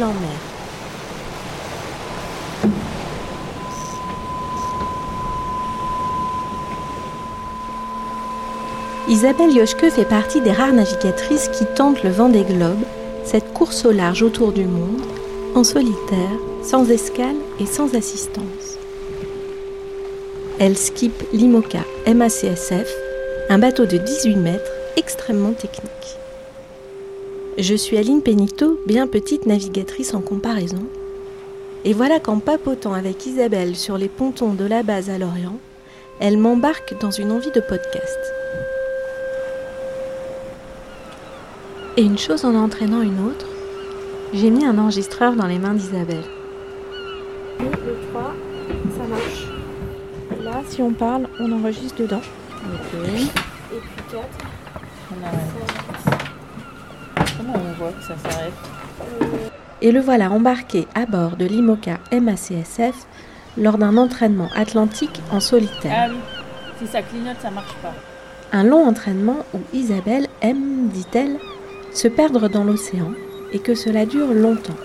en. Isabelle Yoshke fait partie des rares navigatrices qui tentent le vent des globes, cette course au large autour du monde, en solitaire, sans escale et sans assistance. Elle skip l'IMOCA MACSF, un bateau de 18 mètres extrêmement technique. Je suis Aline Pénito, bien petite navigatrice en comparaison. Et voilà qu'en papotant avec Isabelle sur les pontons de la base à Lorient, elle m'embarque dans une envie de podcast. Et une chose en entraînant une autre, j'ai mis un enregistreur dans les mains d'Isabelle. Le 3, ça marche. Là, si on parle, on enregistre dedans. Et puis 4, On. Que ça s'arrête Et le voilà embarqué à bord de l'IMOCA MACSF lors d'un entraînement atlantique en solitaire. Ah oui. Si ça clignote, ça marche pas. Un long entraînement où Isabelle aime, dit-elle, se perdre dans l'océan et que cela dure longtemps.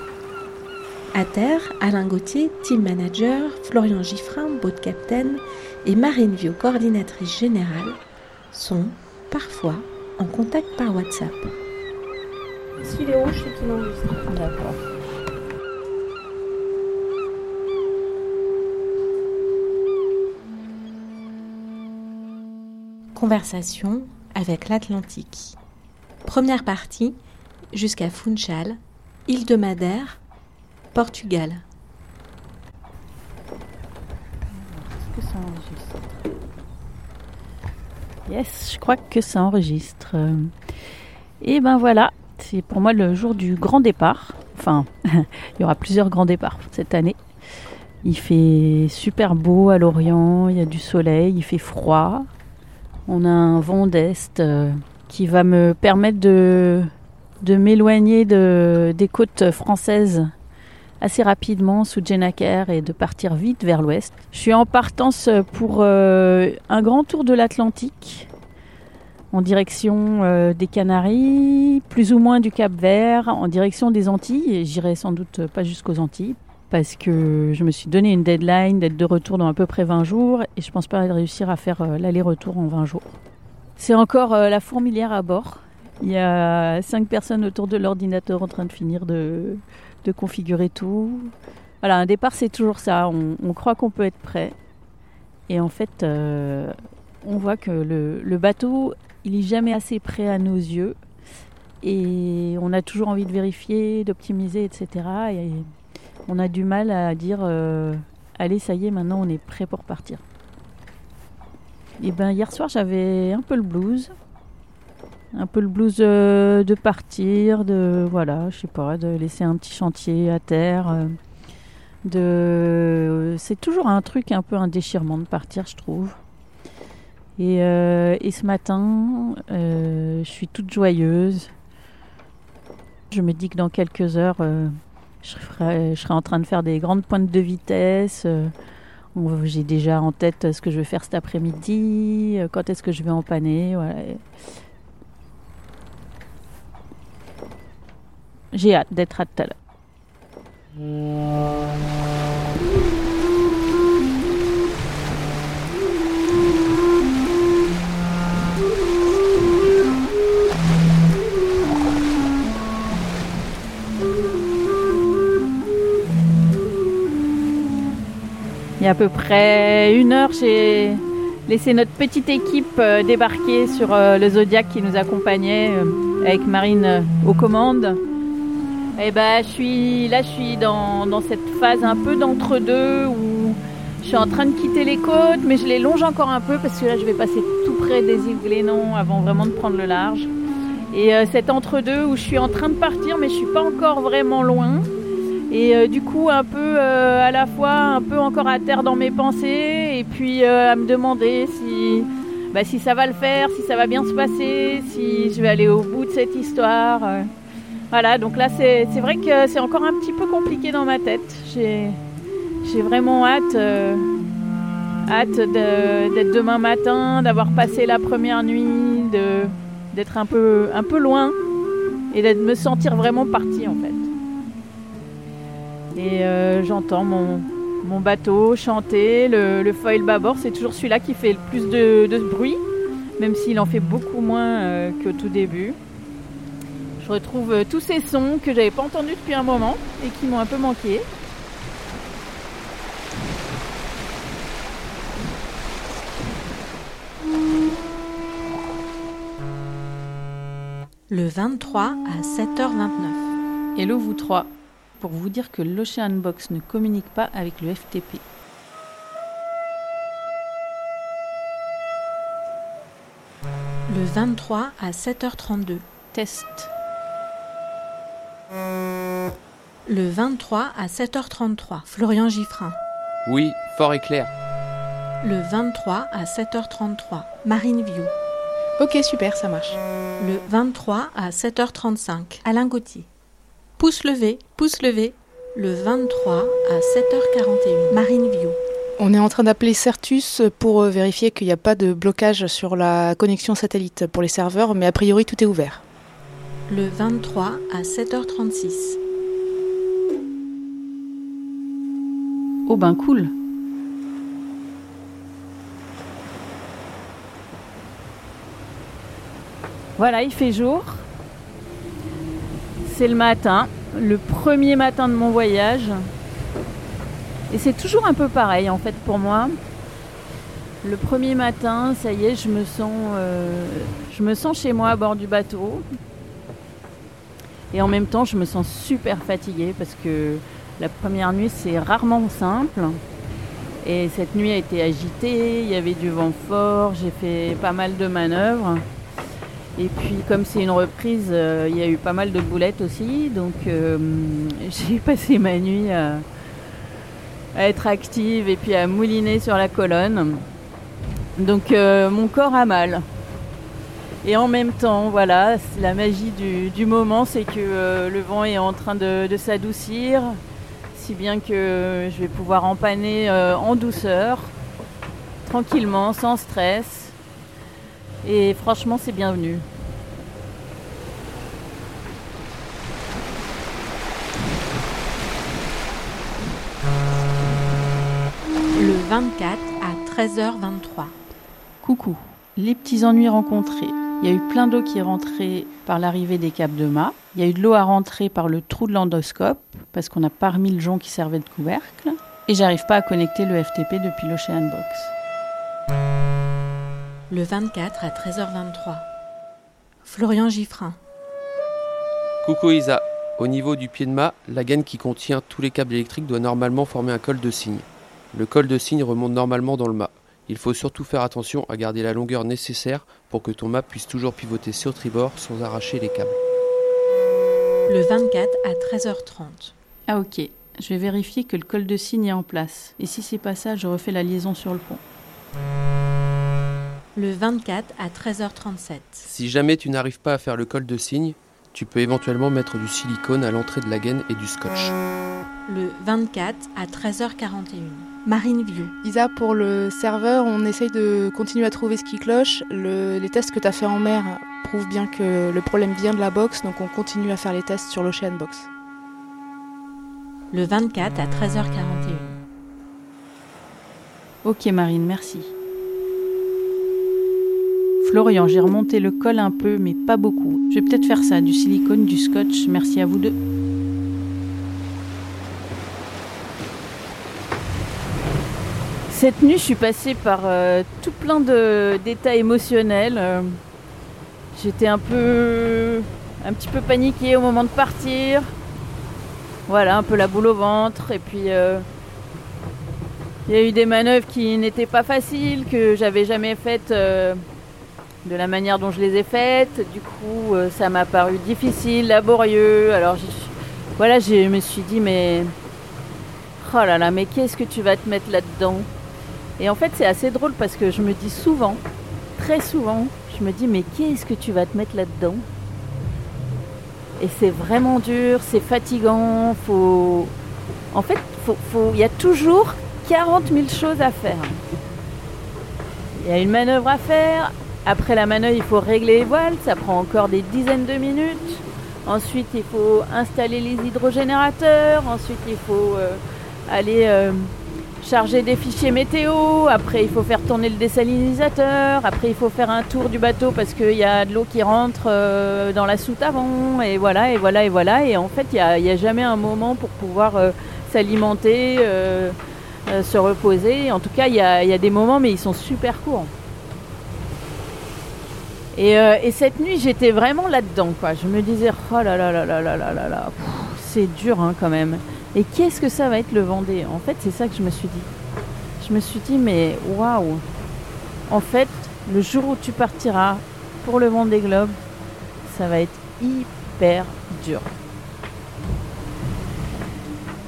À terre, Alain Gauthier, team manager, Florian Giffrin, boat captain et Marine Viau, coordinatrice générale, sont parfois en contact par WhatsApp. S'il est rouge, c'est qu'il enregistre. D'accord. Conversation avec l'Atlantique. Première partie, jusqu'à Funchal, île de Madère, Portugal. Est-ce que ça enregistre Yes, je crois que ça enregistre. Et ben voilà, c'est pour moi le jour du grand départ. Enfin, il y aura plusieurs grands départs cette année. Il fait super beau à l'Orient, il y a du soleil, il fait froid. On a un vent d'est euh, qui va me permettre de, m'éloigner de, des côtes françaises assez rapidement sous Jenaker et de partir vite vers l'ouest. Je suis en partance pour euh, un grand tour de l'Atlantique en direction euh, des Canaries, plus ou moins du Cap Vert, en direction des Antilles. Et J'irai sans doute pas jusqu'aux Antilles parce que je me suis donné une deadline d'être de retour dans à peu près 20 jours et je pense pas réussir à faire euh, l'aller-retour en 20 jours. C'est encore euh, la fourmilière à bord. Il y a cinq personnes autour de l'ordinateur en train de finir de, configurer tout. Voilà, un départ, c'est toujours ça. On, croit qu'on peut être prêt. Et en fait, on voit que le, le bateau, il est jamais assez prêt à nos yeux. Et on a toujours envie de vérifier, d'optimiser, etc. Et on a du mal à dire euh, allez, ça y est, maintenant on est prêt pour partir. Et ben hier soir, j'avais un peu le blues un peu le blues euh, de partir, de voilà, je sais pas, de laisser un petit chantier à terre. euh, c'est toujours un truc un peu un déchirement de partir, je trouve. Et, euh, et ce matin, euh, je suis toute joyeuse. Je me dis que dans quelques heures, euh, je, serai, en train de faire des grandes pointes de vitesse. J'ai déjà en tête ce que je vais faire cet après-midi, quand est-ce que je vais empanner. J'ai hâte d'être à tout à l'heure. Il y a à peu près une heure, j'ai laissé notre petite équipe euh, débarquer sur euh, le Zodiac qui nous accompagnait euh, avec Marine aux commandes. Et ben, je suis là, je suis dans, cette phase un peu d'entre-deux où je suis en train de quitter les côtes, mais je les longe encore un peu parce que là, je vais passer tout près des îles Glénon avant vraiment de prendre le large. Et euh, entre-deux où je suis en train de partir, mais je suis pas encore vraiment loin. Et euh, du coup, un peu euh, à la fois, un peu encore à terre dans mes pensées, et puis euh, à me demander si, bah, si ça va le faire, si ça va bien se passer, si je vais aller au bout de cette histoire. Voilà, donc là, c'est vrai que c'est encore un petit peu compliqué dans ma tête. J'ai vraiment hâte, hâte d'être demain matin, d'avoir passé la première nuit, d'être un peu, un peu loin et de me sentir vraiment partie en fait. Et euh, j'entends mon, mon bateau chanter, le, foil bâbord, c'est toujours celui-là qui fait le plus de, bruit, même s'il en fait beaucoup moins euh, qu'au tout début. Je retrouve euh, tous ces sons que j'avais pas entendus depuis un moment et qui m'ont un peu manqué. Le 23 à 7h29. Hello vous trois pour vous dire que l'Ocean Box ne communique pas avec le FTP. Le 23 à 7h32. Test. Le 23 à 7h33. Florian Giffrin. Oui, fort et clair. Le 23 à 7h33. Marine View. Ok, super, ça marche. Le 23 à 7h35. Alain Gauthier. Pouce levé, pouce levé, le 23 à 7h41, Marine View. On est en train d'appeler Certus pour euh, vérifier qu'il n'y a pas de blocage sur la connexion satellite pour les serveurs, mais a priori tout est ouvert. Le 23 à 7h36. Oh ben cool. Voilà, il fait jour. C'est le matin, le premier matin de mon voyage. Et c'est toujours un peu pareil en fait pour moi. Le premier matin, ça y est, je me sens, euh, je me sens chez moi à bord du bateau. Et en même temps, je me sens super fatiguée parce que la première nuit, c'est rarement simple. Et cette nuit a été agitée, il y avait du vent fort, j'ai fait pas mal de manœuvres. Et puis comme c'est une reprise, euh, il y a eu pas mal de boulettes aussi. Donc euh, j'ai passé ma nuit à, être active et puis à mouliner sur la colonne. Donc euh, mon corps a mal. Et en même temps, voilà, la magie du, moment, c'est que le vent est en train de, de s'adoucir, si bien que je vais pouvoir empanner en douceur, tranquillement, sans stress. Et franchement, c'est bienvenu. Le 24 à 13h23. Coucou, les petits ennuis rencontrés. Il y a eu plein d'eau qui est rentrée par l'arrivée des câbles de mât. Il y a eu de l'eau à rentrer par le trou de l'endoscope parce qu'on n'a pas remis le jonc qui servait de couvercle. Et j'arrive pas à connecter le FTP depuis l'Ocean Box le 24 à 13h23. Florian Giffrin. Coucou Isa. Au niveau du pied de mât, la gaine qui contient tous les câbles électriques doit normalement former un col de cygne. Le col de cygne remonte normalement dans le mât. Il faut surtout faire attention à garder la longueur nécessaire pour que ton mât puisse toujours pivoter sur tribord sans arracher les câbles. Le 24 à 13h30. Ah ok, je vais vérifier que le col de cygne est en place. Et si c'est pas ça, je refais la liaison sur le pont le 24 à 13h37. Si jamais tu n'arrives pas à faire le col de cygne, tu peux éventuellement mettre du silicone à l'entrée de la gaine et du scotch. Le 24 à 13h41. Marine View. Isa, pour le serveur, on essaye de continuer à trouver ce qui cloche. les tests que tu as fait en mer prouvent bien que le problème vient de la box, donc on continue à faire les tests sur l'Ocean Box. Le 24 à 13h41. Ok Marine, merci. Florian, j'ai remonté le col un peu, mais pas beaucoup. Je vais peut-être faire ça, du silicone, du scotch. Merci à vous deux. Cette nuit, je suis passée par euh, tout plein d'états émotionnels. Euh, j'étais un peu, un petit peu paniquée au moment de partir. Voilà, un peu la boule au ventre. Et puis, euh, il y a eu des manœuvres qui n'étaient pas faciles, que j'avais jamais faites de la manière dont je les ai faites. Du coup, euh, ça m'a paru difficile, laborieux. Alors, voilà, je me suis dit, mais oh là là, mais qu'est-ce que tu vas te mettre là-dedans? Et en fait, c'est assez drôle parce que je me dis souvent, très souvent, je me dis, mais qu'est-ce que tu vas te mettre là-dedans? Et c'est vraiment dur, c'est fatigant. Faut, en fait, il y a toujours 40 000 choses à faire. Il y a une manœuvre à faire, après la manœuvre, il faut régler les voiles, ça prend encore des dizaines de minutes. Ensuite, il faut installer les hydrogénérateurs. Ensuite, il faut euh, aller euh, charger des fichiers météo. Après, il faut faire tourner le désalinisateur. Après, il faut faire un tour du bateau parce qu'il y a de l'eau qui rentre euh, dans la soute avant. Et voilà, et voilà, et voilà. Et en fait, il n'y a, jamais un moment pour pouvoir s'alimenter, se reposer. En tout cas, il y a des moments, mais ils sont super courts. Euh, et, cette nuit, j'étais vraiment là-dedans, quoi. Je me disais, oh là là là là là là là là, c'est dur hein, quand même. Et qu'est-ce que ça va être le Vendée? En fait, c'est ça que je me suis dit. Je me suis dit, mais waouh En fait, le jour où tu partiras pour le Vendée Globe, ça va être hyper dur.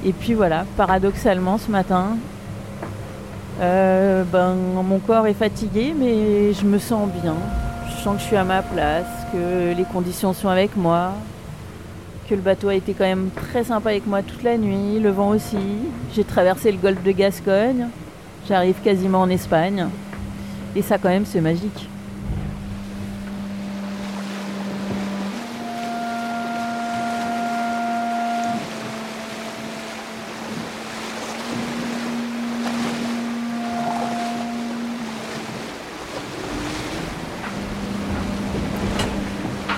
Et puis voilà, paradoxalement, ce matin, euh, ben, mon corps est fatigué, mais je me sens bien je sens que je suis à ma place, que les conditions sont avec moi, que le bateau a été quand même très sympa avec moi toute la nuit, le vent aussi. J'ai traversé le golfe de Gascogne, j'arrive quasiment en Espagne. Et ça quand même c'est magique.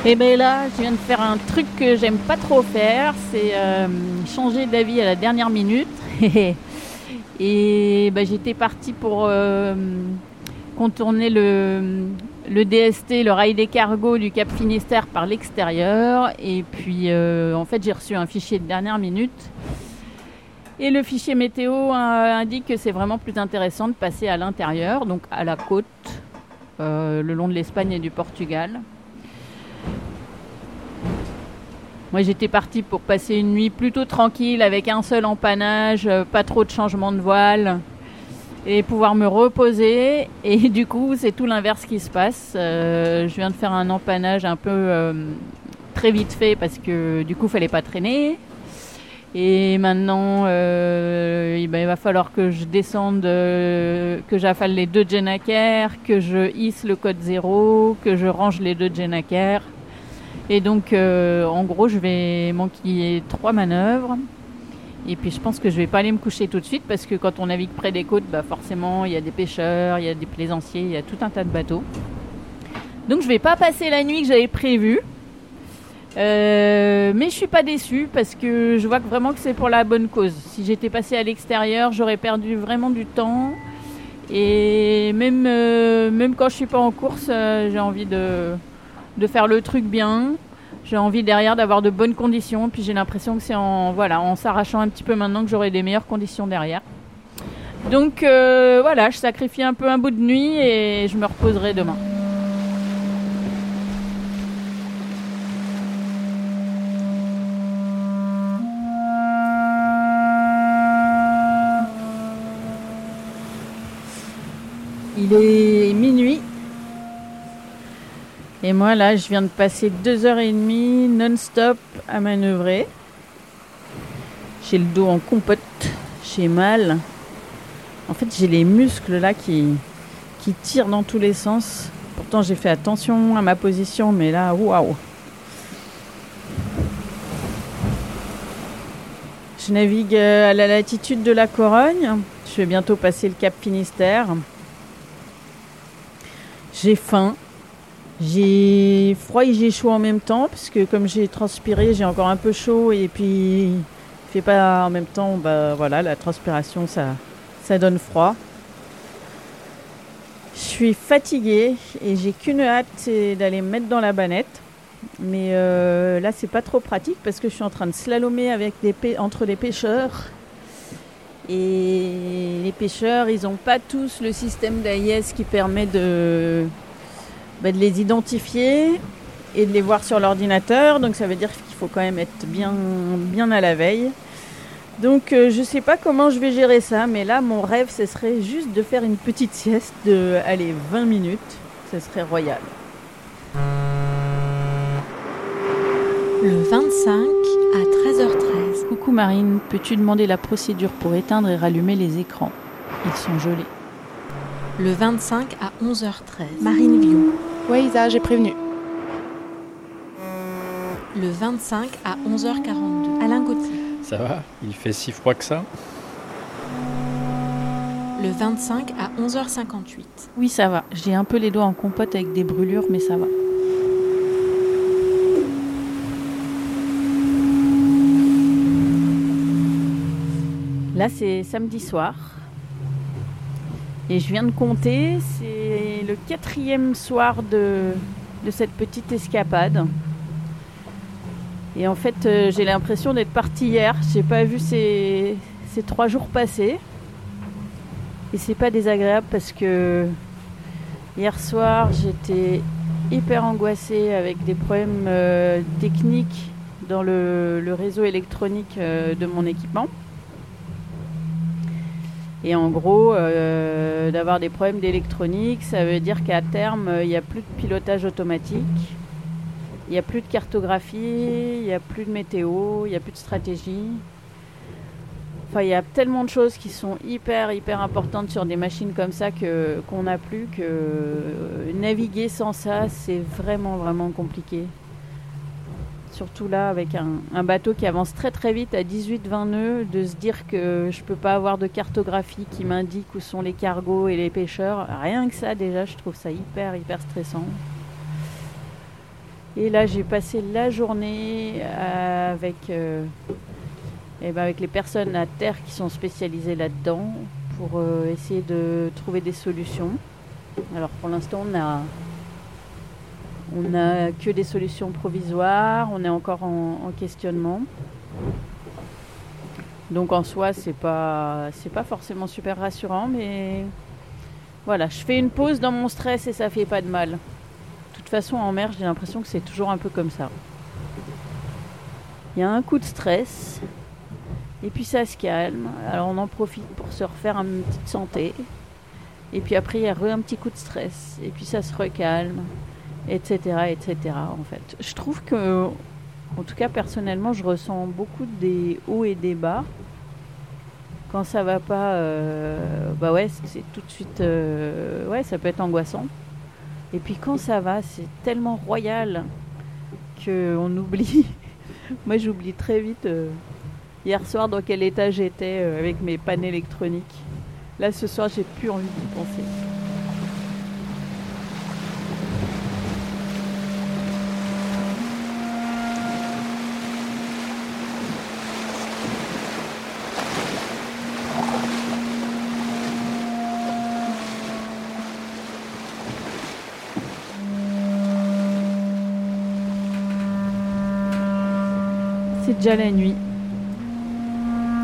Et eh bien là, je viens de faire un truc que j'aime pas trop faire, c'est euh, changer d'avis à la dernière minute. et ben, j'étais partie pour euh, contourner le, DST, le rail des cargos du Cap Finistère par l'extérieur. Et puis euh, en fait, j'ai reçu un fichier de dernière minute. Et le fichier météo indique que c'est vraiment plus intéressant de passer à l'intérieur, donc à la côte, le long de l'Espagne et du Portugal. Moi, j'étais partie pour passer une nuit plutôt tranquille avec un seul empannage, euh, pas trop de changements de voile et pouvoir me reposer. Et du coup, c'est tout l'inverse qui se passe. Euh, je viens de faire un empannage un peu euh, très vite fait parce que du coup, il fallait pas traîner. Et maintenant, ben, il va falloir que je descende, que j'affale les deux Jennaker, que je hisse le code zéro, que je range les deux Jennaker. Et donc, euh, en gros, je vais manquer trois manœuvres. Et puis, je pense que je vais pas aller me coucher tout de suite parce que quand on navigue près des côtes, bah forcément, il y a des pêcheurs, il y a des plaisanciers, il y a tout un tas de bateaux. Donc, je vais pas passer la nuit que j'avais prévue. Euh, mais je suis pas déçue parce que je vois vraiment que c'est pour la bonne cause. Si j'étais passé à l'extérieur, j'aurais perdu vraiment du temps. Et même, euh, même quand je suis pas en course, j'ai envie de, de faire le truc bien. J'ai envie derrière d'avoir de bonnes conditions. Puis j'ai l'impression que c'est en voilà en s'arrachant un petit peu maintenant que j'aurai des meilleures conditions derrière. Donc euh, voilà, je sacrifie un peu un bout de nuit et je me reposerai demain. Il est minuit et moi, là, je viens de passer deux heures et demie non-stop à manœuvrer. J'ai le dos en compote, j'ai mal. En fait, j'ai les muscles là qui, qui tirent dans tous les sens. Pourtant, j'ai fait attention à ma position, mais là, waouh! Je navigue euh, à la latitude de la Corogne. Je vais bientôt passer le Cap Finistère. J'ai faim. J'ai froid et j'ai chaud en même temps, parce que comme j'ai transpiré, j'ai encore un peu chaud et puis fait pas en même temps, bah voilà, la transpiration ça, ça donne froid. Je suis fatiguée et j'ai qu'une hâte, c'est d'aller me mettre dans la banette. Mais euh, là, c'est pas trop pratique parce que je suis en train de slalomer avec des entre les pêcheurs. Et les pêcheurs, ils n'ont pas tous le système d'AIS qui permet de, bah, de les identifier et de les voir sur l'ordinateur. Donc ça veut dire qu'il faut quand même être bien, bien à la veille. Donc euh, je ne sais pas comment je vais gérer ça, mais là mon rêve ce serait juste de faire une petite sieste de allez 20 minutes. Ce serait royal. Le 25 à 13h13. Coucou Marine, peux-tu demander la procédure pour éteindre et rallumer les écrans? Ils sont gelés. Le 25 à 11h13. Marine Lyon. Oui, Isa, j'ai prévenu. Le Le 25 à 11h42. Alain Gauthier. Ça va? Il fait si froid que ça? Le 25 à 11h58. Oui, ça va. J'ai un peu les doigts en compote avec des brûlures, mais ça va. Là, c'est samedi soir. Et je viens de compter, c'est quatrième soir de, cette petite escapade. Et en fait, euh, j'ai l'impression d'être partie hier. J'ai pas vu ces, trois jours passer. Et c'est pas désagréable parce que hier soir, j'étais hyper angoissée avec des problèmes euh, techniques dans le, le réseau électronique euh, de mon équipement. Et en gros, euh, d'avoir des problèmes d'électronique, ça veut dire qu'à terme, il n'y a plus de pilotage automatique, il n'y a plus de cartographie, il n'y a plus de météo, il n'y a plus de stratégie. Enfin, il y a tellement de choses qui sont hyper, hyper importantes sur des machines comme ça que, qu'on n'a plus que euh, naviguer sans ça, c'est vraiment, vraiment compliqué. Surtout là, avec un, bateau qui avance très très vite à 18-20 nœuds, de se dire que je peux pas avoir de cartographie qui m'indique où sont les cargos et les pêcheurs. Rien que ça, déjà, je trouve ça hyper, hyper stressant. Et là, j'ai passé la journée avec, euh, eh ben, avec les personnes à terre qui sont spécialisées là-dedans pour euh, essayer de trouver des solutions. Alors pour l'instant, on a, on n'a que des solutions provisoires, on est encore en, en questionnement. Donc en soi, c'est pas, pas forcément super rassurant, mais voilà, je fais une pause dans mon stress et ça fait pas de mal. De toute façon, en mer, j'ai l'impression que c'est toujours un peu comme ça. Il y a un coup de stress, et puis ça se calme. Alors on en profite pour se refaire une petite santé. Et puis après, il y a un petit coup de stress, et puis ça se recalme etc., etc. En fait, je trouve que, en tout cas personnellement, je ressens beaucoup des hauts et des bas. Quand ça va pas, euh, bah ouais, c'est tout de suite, euh, ouais, ça peut être angoissant. Et puis quand ça va, c'est tellement royal que on oublie. Moi, j'oublie très vite. euh, hier soir, dans quel état j'étais avec mes pannes électroniques. Là, ce soir, j'ai plus envie d'y penser. C'est déjà la nuit.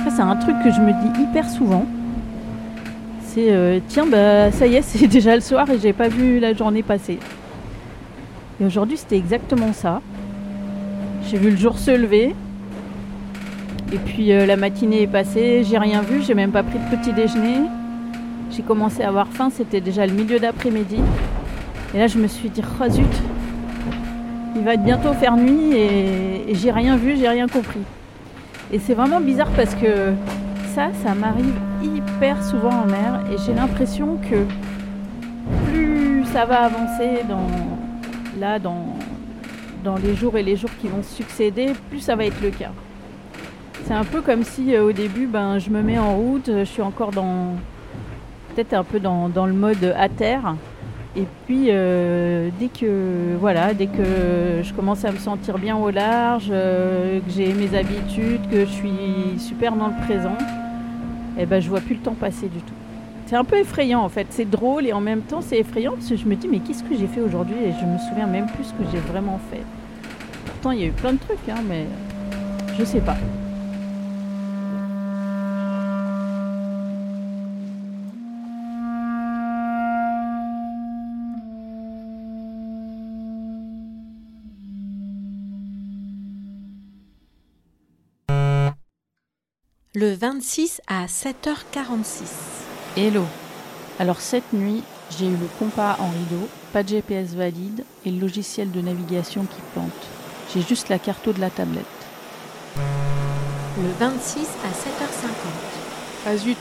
Ça, c'est un truc que je me dis hyper souvent. C'est euh, tiens, bah ça y est, c'est déjà le soir et j'ai pas vu la journée passer. Et aujourd'hui, c'était exactement ça. J'ai vu le jour se lever. Et puis euh, la matinée est passée, j'ai rien vu, j'ai même pas pris de petit déjeuner. J'ai commencé à avoir faim, c'était déjà le milieu d'après-midi. Et là, je me suis dit, oh zut, il va bientôt faire nuit et, j'ai rien vu, j'ai rien compris. Et c'est vraiment bizarre parce que ça, ça m'arrive hyper souvent en mer et j'ai l'impression que plus ça va avancer dans, là, dans, dans les jours et les jours qui vont succéder, plus ça va être le cas. C'est un peu comme si euh, au début, ben, je me mets en route, je suis encore dans, peut-être un peu dans, dans le mode à terre. Et puis euh, dès que voilà, dès que je commence à me sentir bien au large, euh, que j'ai mes habitudes, que je suis super dans le présent, et ben je vois plus le temps passer du tout. C'est un peu effrayant en fait, c'est drôle et en même temps c'est effrayant parce que je me dis mais qu'est-ce que j'ai fait aujourd'hui et je me souviens même plus ce que j'ai vraiment fait. Pourtant il y a eu plein de trucs hein, mais je sais pas. Le 26 à 7h46. Hello. Alors cette nuit, j'ai eu le compas en rideau, pas de GPS valide et le logiciel de navigation qui plante. J'ai juste la carto de la tablette. Le 26 à 7h50. Ah zut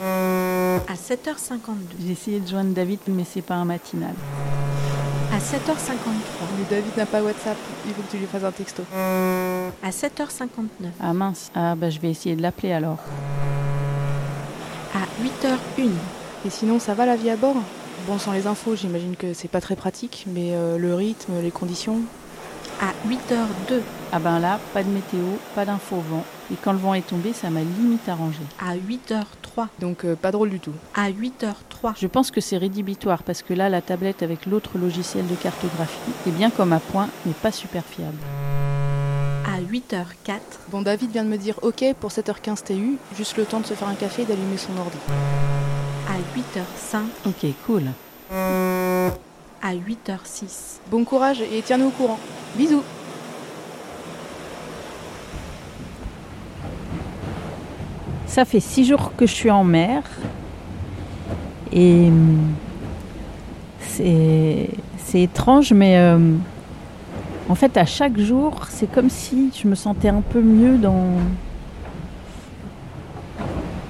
À 7h52. J'ai essayé de joindre David mais c'est pas un matinal. À 7h53. Mais David n'a pas WhatsApp, il faut que tu lui fasses un texto. À 7h59. Ah mince. Ah bah je vais essayer de l'appeler alors. À 8h01. Et sinon, ça va la vie à bord? Bon, sans les infos, j'imagine que c'est pas très pratique, mais euh, le rythme, les conditions? À 8h02. Ah ben là, pas de météo, pas d'info au vent. Et quand le vent est tombé, ça m'a limite arrangé. À 8h03. Donc euh, pas drôle du tout. À 8h03. Je pense que c'est rédhibitoire parce que là, la tablette avec l'autre logiciel de cartographie est bien comme à point, mais pas super fiable. À 8h04. Bon, David vient de me dire OK pour 7h15 TU, juste le temps de se faire un café et d'allumer son ordi. À 8h05. Ok, cool. À 8h06. Bon courage et tiens-nous au courant. Bisous Ça fait six jours que je suis en mer. Et hum, c'est c'est étrange, mais euh, en fait, à chaque jour, c'est comme si je me sentais un peu mieux dans,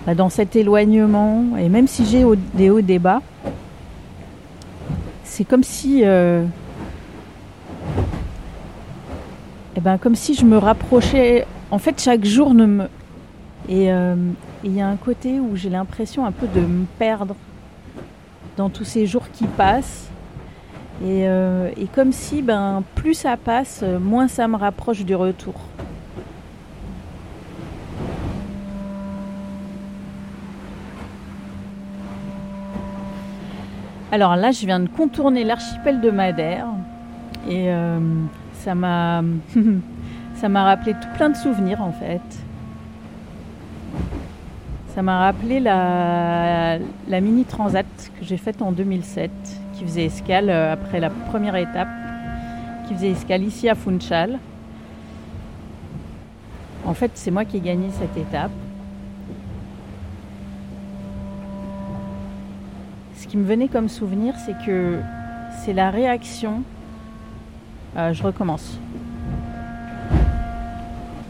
bah, dans cet éloignement. Et même si j'ai des hauts et des bas, c'est comme si. euh, eh ben, comme si je me rapprochais. En fait, chaque jour ne me. Et euh, il y a un côté où j'ai l'impression un peu de me perdre dans tous ces jours qui passent. Et, euh, et comme si, ben, plus ça passe, moins ça me rapproche du retour. Alors là, je viens de contourner l'archipel de Madère et euh, ça m'a rappelé tout plein de souvenirs en fait. Ça m'a rappelé la, la mini transat que j'ai faite en 2007, qui faisait escale euh, après la première étape, qui faisait escale ici à Funchal. En fait, c'est moi qui ai gagné cette étape. Ce qui me venait comme souvenir, c'est que c'est la réaction. Euh, je recommence.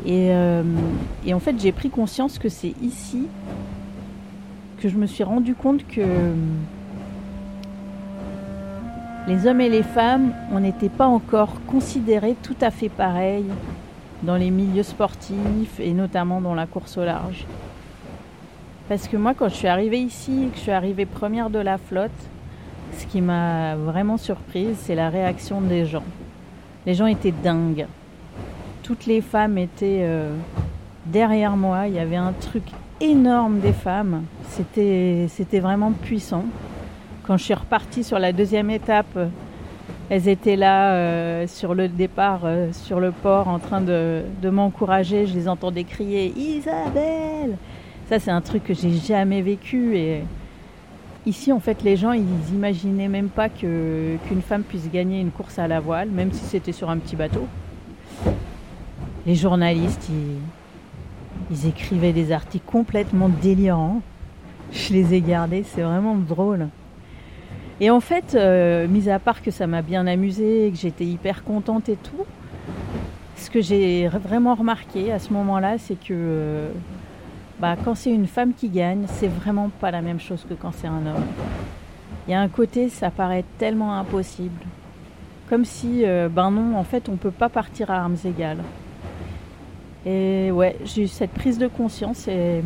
Et, euh, et en fait, j'ai pris conscience que c'est ici que je me suis rendu compte que les hommes et les femmes, on n'était pas encore considérés tout à fait pareils dans les milieux sportifs et notamment dans la course au large. Parce que moi, quand je suis arrivée ici que je suis arrivée première de la flotte, ce qui m'a vraiment surprise, c'est la réaction des gens. Les gens étaient dingues. Toutes les femmes étaient euh, derrière moi. Il y avait un truc énorme des femmes. C'était, vraiment puissant. Quand je suis repartie sur la deuxième étape, elles étaient là euh, sur le départ, euh, sur le port, en train de m'encourager. Je les entendais crier Isabelle C'est un truc que j'ai jamais vécu. Et ici, en fait, les gens, ils imaginaient même pas que, qu'une femme puisse gagner une course à la voile, même si c'était sur un petit bateau. Les journalistes, ils, ils écrivaient des articles complètement délirants. Je les ai gardés, c'est vraiment drôle. Et en fait, euh, mis à part que ça m'a bien amusé et que j'étais hyper contente et tout, ce que j'ai vraiment remarqué à ce moment-là, c'est que euh, bah, quand c'est une femme qui gagne, c'est vraiment pas la même chose que quand c'est un homme. Il y a un côté, ça paraît tellement impossible. Comme si, euh, ben non, en fait, on peut pas partir à armes égales. Et ouais, j'ai eu cette prise de conscience et,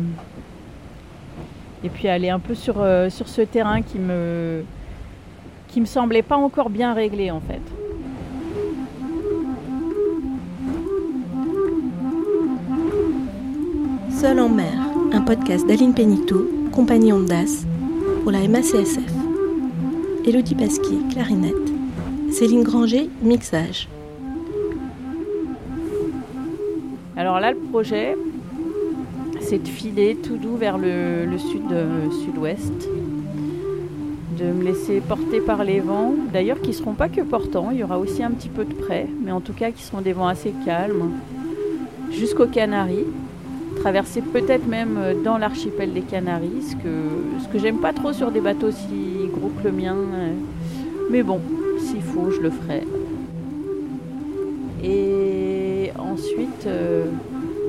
et puis aller un peu sur, euh, sur ce terrain qui me, qui me semblait pas encore bien réglé en fait. Seul en mer, podcast d'Aline Pénito, compagnie Ondas, pour la MACSF. Elodie Pasquier, clarinette. Céline Granger, mixage. Alors là, le projet, c'est de filer tout doux vers le, le sud, euh, de me laisser porter par les vents, d'ailleurs qui ne seront pas que portants, il y aura aussi un petit peu de près, mais en tout cas qui seront des vents assez calmes, jusqu'aux Canaries, traverser peut-être même euh, dans l'archipel des Canaries, ce que, j'aime pas trop sur des bateaux si gros que le mien, euh, mais bon, s'il faut, je le ferai. Et ensuite, euh,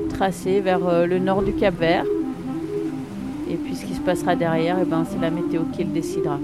tracer vers le nord du Cap Vert. Et puis ce qui se passera derrière, eh ben, c'est la météo qui le décidera.